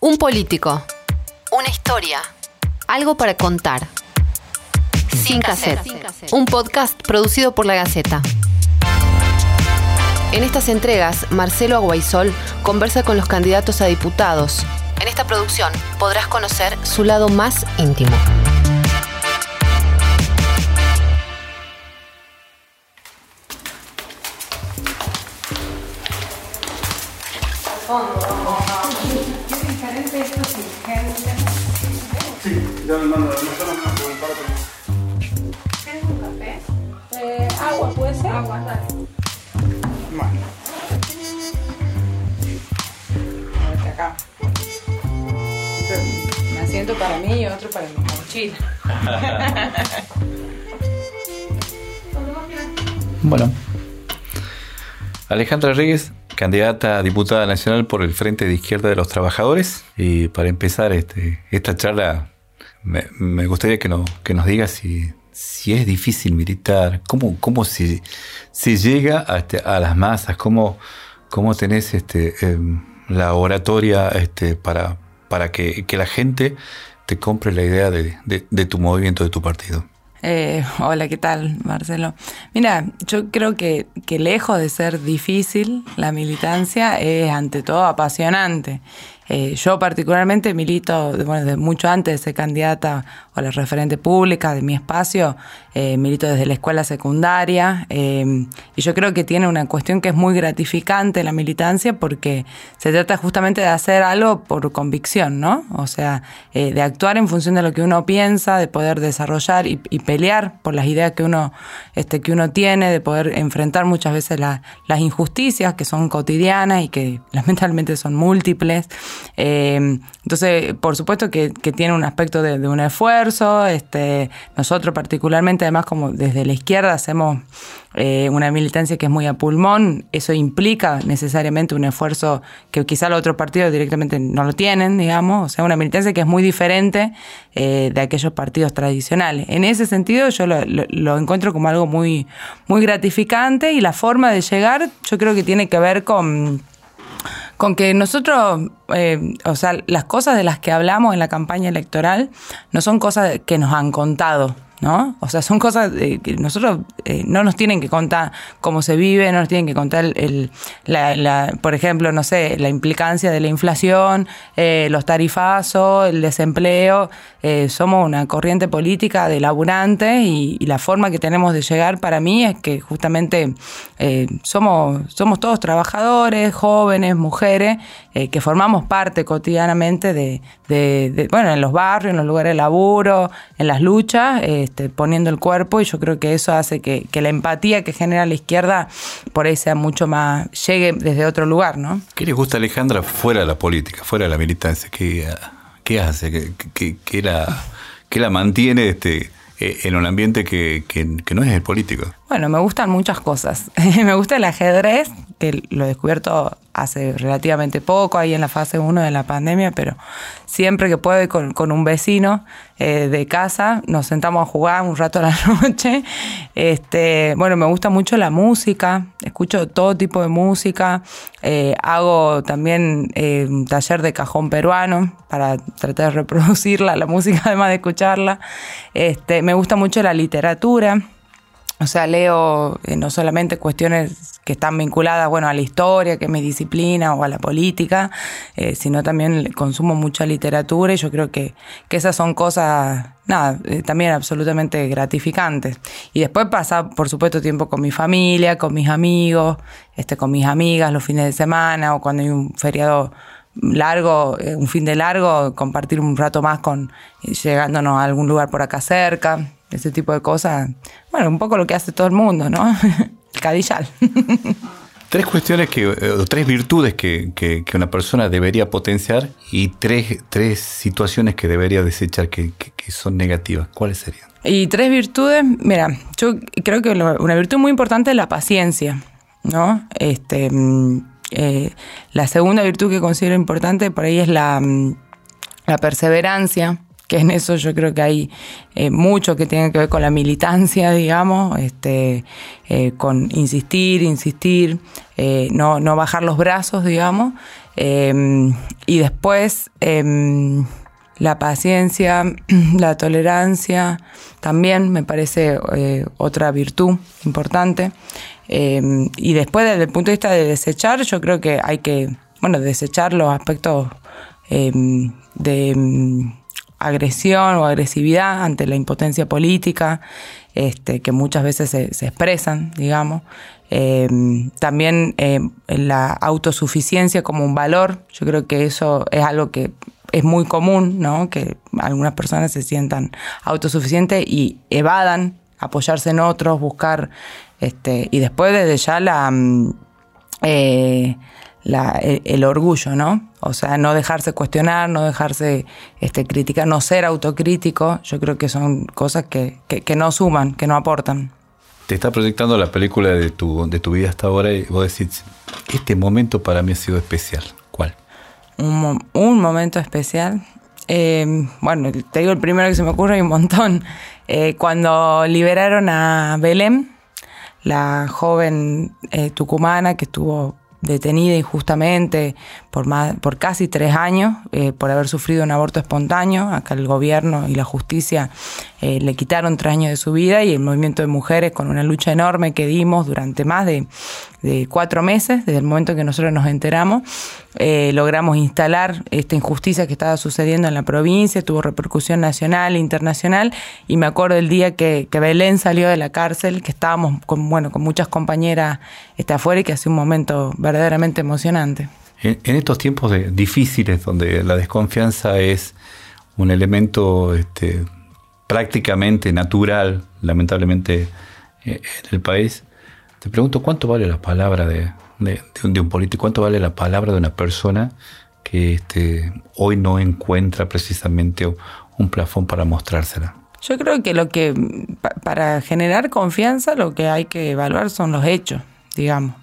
Un político. Una historia. Algo para contar. Sin cassette. Un podcast producido por La Gaceta. En estas entregas, Marcelo Aguaisol conversa con los candidatos a diputados. En esta producción podrás conocer su lado más íntimo. Sí, ya me mando, no solamente por el parque. ¿Quieres un café? Eh, agua, ¿puede ser? Agua, dale. Bueno, Vete acá. Un asiento para mí y otro para mi mochila. Bueno. Alejandra Reyes, candidata a diputada nacional por el Frente de Izquierda de los Trabajadores. Y para empezar este, esta charla, me, gustaría que, no, que nos digas si, es difícil militar, cómo, se, llega a, este- a las masas, cómo, tenés este, em, la oratoria para, que, la gente te compre la idea de, de- de tu movimiento, de tu partido. Eh, hola, ¿qué tal, Marcelo? Mira, yo creo que, que lejos de ser difícil, la militancia es ante todo apasionante. Eh, yo particularmente milito, bueno, desde mucho antes de ser candidata o la referente pública de mi espacio, eh, milito desde la escuela secundaria eh, y yo creo que tiene una cuestión que es muy gratificante la militancia porque se trata justamente de hacer algo por convicción, ¿no? O sea, eh, de actuar en función de lo que uno piensa, de poder desarrollar y, y pelear por las ideas que uno, este, que uno tiene, de poder enfrentar muchas veces la- las injusticias que son cotidianas y que lamentablemente son múltiples. Eh, entonces, por supuesto que, tiene un aspecto de, un esfuerzo. Este, nosotros particularmente, además, como desde la izquierda hacemos eh, una militancia que es muy a pulmón, eso implica necesariamente un esfuerzo que quizá los otros partidos directamente no lo tienen, digamos, o sea, una militancia que es muy diferente eh, de aquellos partidos tradicionales. En ese sentido yo lo, lo- lo encuentro como algo muy, muy gratificante y la forma de llegar yo creo que tiene que ver con con que nosotros, eh, o sea, las cosas de las que hablamos en la campaña electoral no son cosas que nos han contado, ¿no? O sea, son cosas eh, que nosotros eh, no nos tienen que contar cómo se vive, no nos tienen que contar, el, la, la- por ejemplo, no sé, la implicancia de la inflación, eh, los tarifazos, el desempleo. Eh, somos una corriente política de laburantes y, y la forma que tenemos de llegar para mí es que justamente somos, somos todos trabajadores, jóvenes, mujeres, eh, que formamos parte cotidianamente de, de- de, bueno, en los barrios, en los lugares de laburo, en las luchas, este, poniendo el cuerpo y yo creo que eso hace que, que la empatía que genera la izquierda por ahí sea mucho más, llegue desde otro lugar, ¿no? ¿Qué le gusta Alejandra fuera de la política, fuera de la militancia? ¿Qué, qué hace? ¿Qué, qué- qué la, mantiene este, eh, en un ambiente que- que no es el político? Bueno, me gustan muchas cosas. me gusta el ajedrez, que lo he descubierto hace relativamente poco, ahí en la fase 1 de la pandemia, pero siempre que puedo con, con un vecino eh, de casa, nos sentamos a jugar un rato a la noche. Este, bueno, me gusta mucho la música, escucho todo tipo de música, eh, hago también eh, un taller de cajón peruano para tratar de reproducirla, la música además de escucharla. Este, me gusta mucho la literatura. O sea, leo eh, no solamente cuestiones que están vinculadas, bueno, a la historia, que es mi disciplina, o a la política, eh, sino también consumo mucha literatura y yo creo que, que esas son cosas, nada, eh, también absolutamente gratificantes. Y después pasa, por supuesto, tiempo con mi familia, con mis amigos, este, con mis amigas los fines de semana o cuando hay un feriado largo, un fin de largo, compartir un rato más con llegándonos a algún lugar por acá cerca, ese tipo de cosas. Bueno, un poco lo que hace todo el mundo, ¿no? el cadillal. Tres cuestiones que, eh, o tres virtudes que, que- que una persona debería potenciar y tres, tres situaciones que debería desechar que, que- son negativas. ¿Cuáles serían? Y tres virtudes, mira, yo creo que una virtud muy importante es la paciencia, ¿no? Este, mm, eh, la segunda virtud que considero importante por ahí es la, mm, la perseverancia, que en eso yo creo que hay eh, mucho que tiene que ver con la militancia, digamos, este, eh, con insistir, insistir, eh, no, no bajar los brazos, digamos. Em, y después em, la paciencia, la tolerancia, también me parece otra virtud importante. Em, y después desde el punto de vista de desechar, yo creo que hay que, bueno, desechar los aspectos de agresión o agresividad ante la impotencia política, este, que muchas veces se, expresan, digamos. Eh, también eh, la autosuficiencia como un valor, yo creo que eso es algo que es muy común, ¿no? Que algunas personas se sientan autosuficientes y evadan apoyarse en otros, buscar, este, y después desde ya la, mm, eh, el, orgullo, ¿no? O sea, no dejarse cuestionar, no dejarse este, criticar, no ser autocrítico, yo creo que son cosas que, que, no suman, que no aportan. Te está proyectando la película de tu, de tu vida hasta ahora y vos decís, este momento para mí ha sido especial. ¿Cuál? Un, un momento especial. Eh, bueno, te digo el primero que se me ocurre, hay un montón. Eh, cuando liberaron a Belén, la joven eh, tucumana que estuvo detenida injustamente por, más, por casi tres años eh, por haber sufrido un aborto espontáneo. Acá el gobierno y la justicia eh, le quitaron tres años de su vida y el movimiento de mujeres con una lucha enorme que dimos durante más de, cuatro meses, desde el momento que nosotros nos enteramos, eh, logramos instalar esta injusticia que estaba sucediendo en la provincia, tuvo repercusión nacional e internacional y me acuerdo el día que, Belén salió de la cárcel, que estábamos con, bueno, con muchas compañeras está afuera y que hace un momento verdaderamente emocionante. En, estos tiempos difíciles donde la desconfianza es un elemento este, prácticamente natural, lamentablemente, eh, en el país, te pregunto cuánto vale la palabra de, un, político, cuánto vale la palabra de una persona que este, hoy no encuentra precisamente un plafón para mostrársela. Yo creo que lo que para generar confianza lo que hay que evaluar son los hechos, digamos.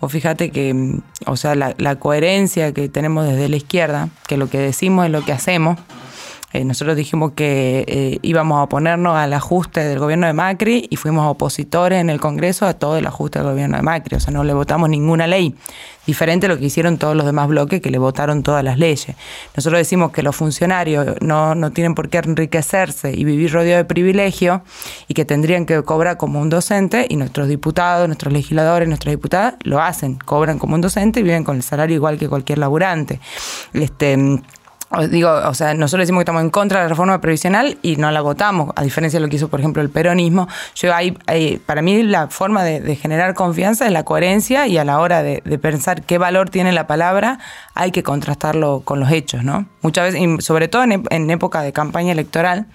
O fíjate que, o sea, la, la coherencia que tenemos desde la izquierda, que lo que decimos es lo que hacemos, eh, nosotros dijimos que eh, íbamos a oponernos al ajuste del gobierno de Macri y fuimos opositores en el Congreso a todo el ajuste del gobierno de Macri. O sea, no le votamos ninguna ley. Diferente a lo que hicieron todos los demás bloques que le votaron todas las leyes. Nosotros decimos que los funcionarios no, no tienen por qué enriquecerse y vivir rodeados de privilegio y que tendrían que cobrar como un docente y nuestros diputados, nuestros legisladores, nuestras diputadas lo hacen, cobran como un docente y viven con el salario igual que cualquier laburante. Este, Digo, o sea, nosotros decimos que estamos en contra de la reforma previsional y no la votamos, a diferencia de lo que hizo, por ejemplo, el peronismo. Yo hay, para mí la forma de, generar confianza es la coherencia y a la hora de, pensar qué valor tiene la palabra, hay que contrastarlo con los hechos, ¿no? Muchas veces, y sobre todo en, en época de campaña electoral,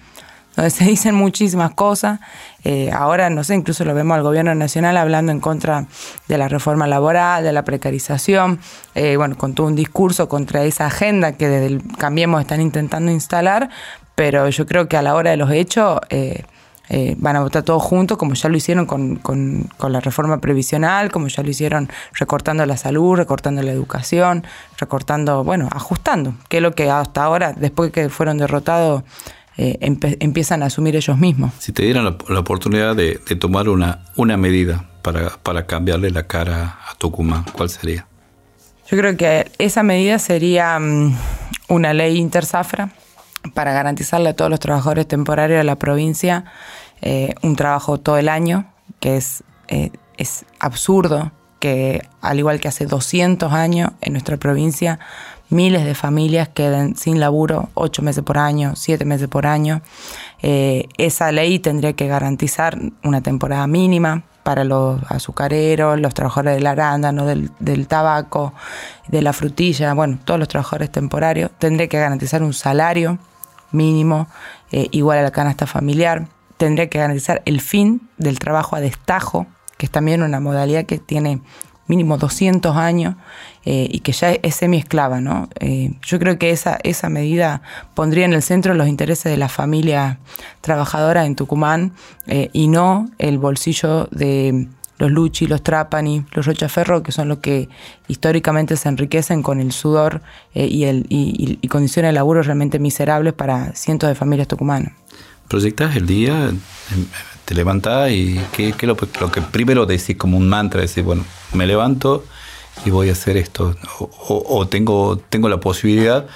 donde se dicen muchísimas cosas. Eh, ahora, no sé, incluso lo vemos al gobierno nacional hablando en contra de la reforma laboral, de la precarización, eh, bueno, con todo un discurso contra esa agenda que desde el Cambiemos están intentando instalar, pero yo creo que a la hora de los hechos... Eh, van a votar todos juntos, como ya lo hicieron con, con, con, la reforma previsional, como ya lo hicieron recortando la salud, recortando la educación, recortando, bueno, ajustando, que es lo que hasta ahora, después que fueron derrotados eh, empiezan a asumir ellos mismos. Si te dieran la, oportunidad de, tomar una, una medida para, para cambiarle la cara a Tucumán, ¿cuál sería? Yo creo que esa medida sería mm, una ley intersafra para garantizarle a todos los trabajadores temporarios de la provincia eh, un trabajo todo el año, que es, eh, es absurdo que, al igual que hace 200 años en nuestra provincia, miles de familias queden sin laburo ocho meses por año, siete meses por año. Eh, esa ley tendría que garantizar una temporada mínima para los azucareros, los trabajadores del arándano, del, del tabaco, de la frutilla, bueno, todos los trabajadores temporarios. Tendría que garantizar un salario mínimo eh, igual a la canasta familiar. Tendría que garantizar el fin del trabajo a destajo, que es también una modalidad que tiene mínimo 200 años eh, y que ya es semi-esclava. ¿no? Eh, yo creo que esa, esa medida pondría en el centro los intereses de la familia trabajadora en Tucumán eh, y no el bolsillo de los Luchi, los Trapani, los Rochaferro, que son los que históricamente se enriquecen con el sudor y, el, y, condiciones de laburo realmente miserables para cientos de familias tucumanas. ¿Proyectas el día? Te levantás y ¿qué, es lo, que primero decís como un mantra? Decís, bueno, me levanto y voy a hacer esto. O, tengo, tengo la posibilidad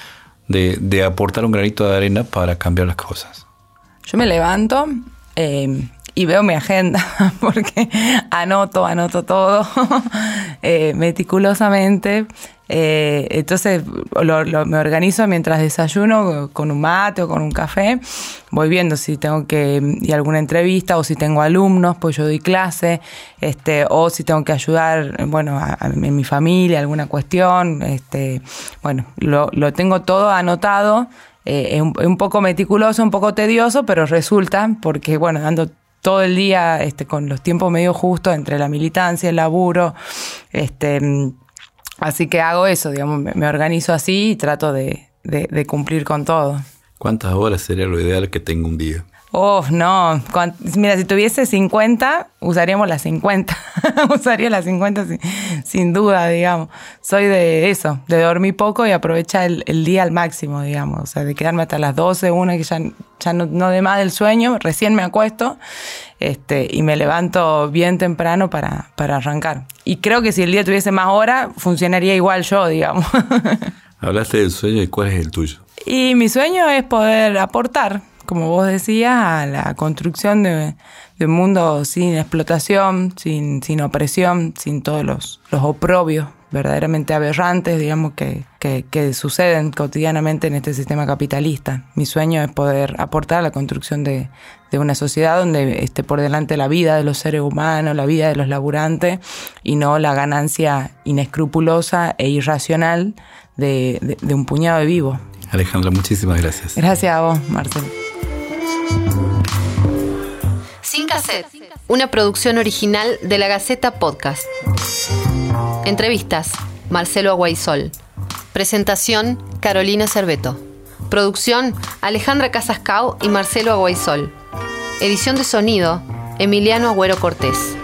de, de aportar un granito de arena para cambiar las cosas. Yo me levanto eh, y veo mi agenda porque anoto, anoto todo eh, meticulosamente. Eh, entonces lo- lo- me organizo mientras desayuno con un mate o con un café. Voy viendo si tengo que ir a alguna entrevista o si tengo alumnos, pues yo doy clase, este, o si tengo que ayudar, bueno, a, mi familia, alguna cuestión. Este, bueno, lo, lo tengo todo anotado. Eh, es, un, poco meticuloso, un poco tedioso, pero resulta, porque bueno, ando todo el día este, con los tiempos medio justos entre la militancia, el laburo, este, mm, así que hago eso, digamos, me, me organizo así y trato de, de- de cumplir con todo. ¿Cuántas horas sería lo ideal que tenga un día? Oh, no. Mira, si tuviese 50, usaríamos las 50. Usaría las 50 sin, sin duda, digamos. Soy de eso, de dormir poco y aprovechar el, el día al máximo, digamos. O sea, de quedarme hasta las 12, una que ya, ya no, no de más del sueño, recién me acuesto este, y me levanto bien temprano para, para arrancar. Y creo que si el día tuviese más horas, funcionaría igual yo, digamos. Hablaste del sueño y cuál es el tuyo. Y mi sueño es poder aportar, como vos decías, a la construcción de, de un mundo sin explotación, sin, sin opresión, sin todos los, los oprobios verdaderamente aberrantes, digamos, que, que, que suceden cotidianamente en este sistema capitalista. Mi sueño es poder aportar a la construcción de, de una sociedad donde esté por delante la vida de los seres humanos, la vida de los laburantes y no la ganancia inescrupulosa e irracional de, de- de un puñado de vivos. Alejandra, muchísimas gracias. Gracias a vos, Marcelo. Una producción original de la Gaceta Podcast. Entrevistas, Marcelo Aguaisol. Presentación, Carolina Cerveto. Producción, Alejandra Casascao y Marcelo Aguaisol. Edición de sonido, Emiliano Agüero Cortés.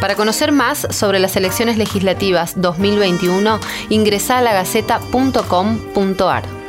Para conocer más sobre las elecciones legislativas 2021, ingresa a lagaceta.com.ar.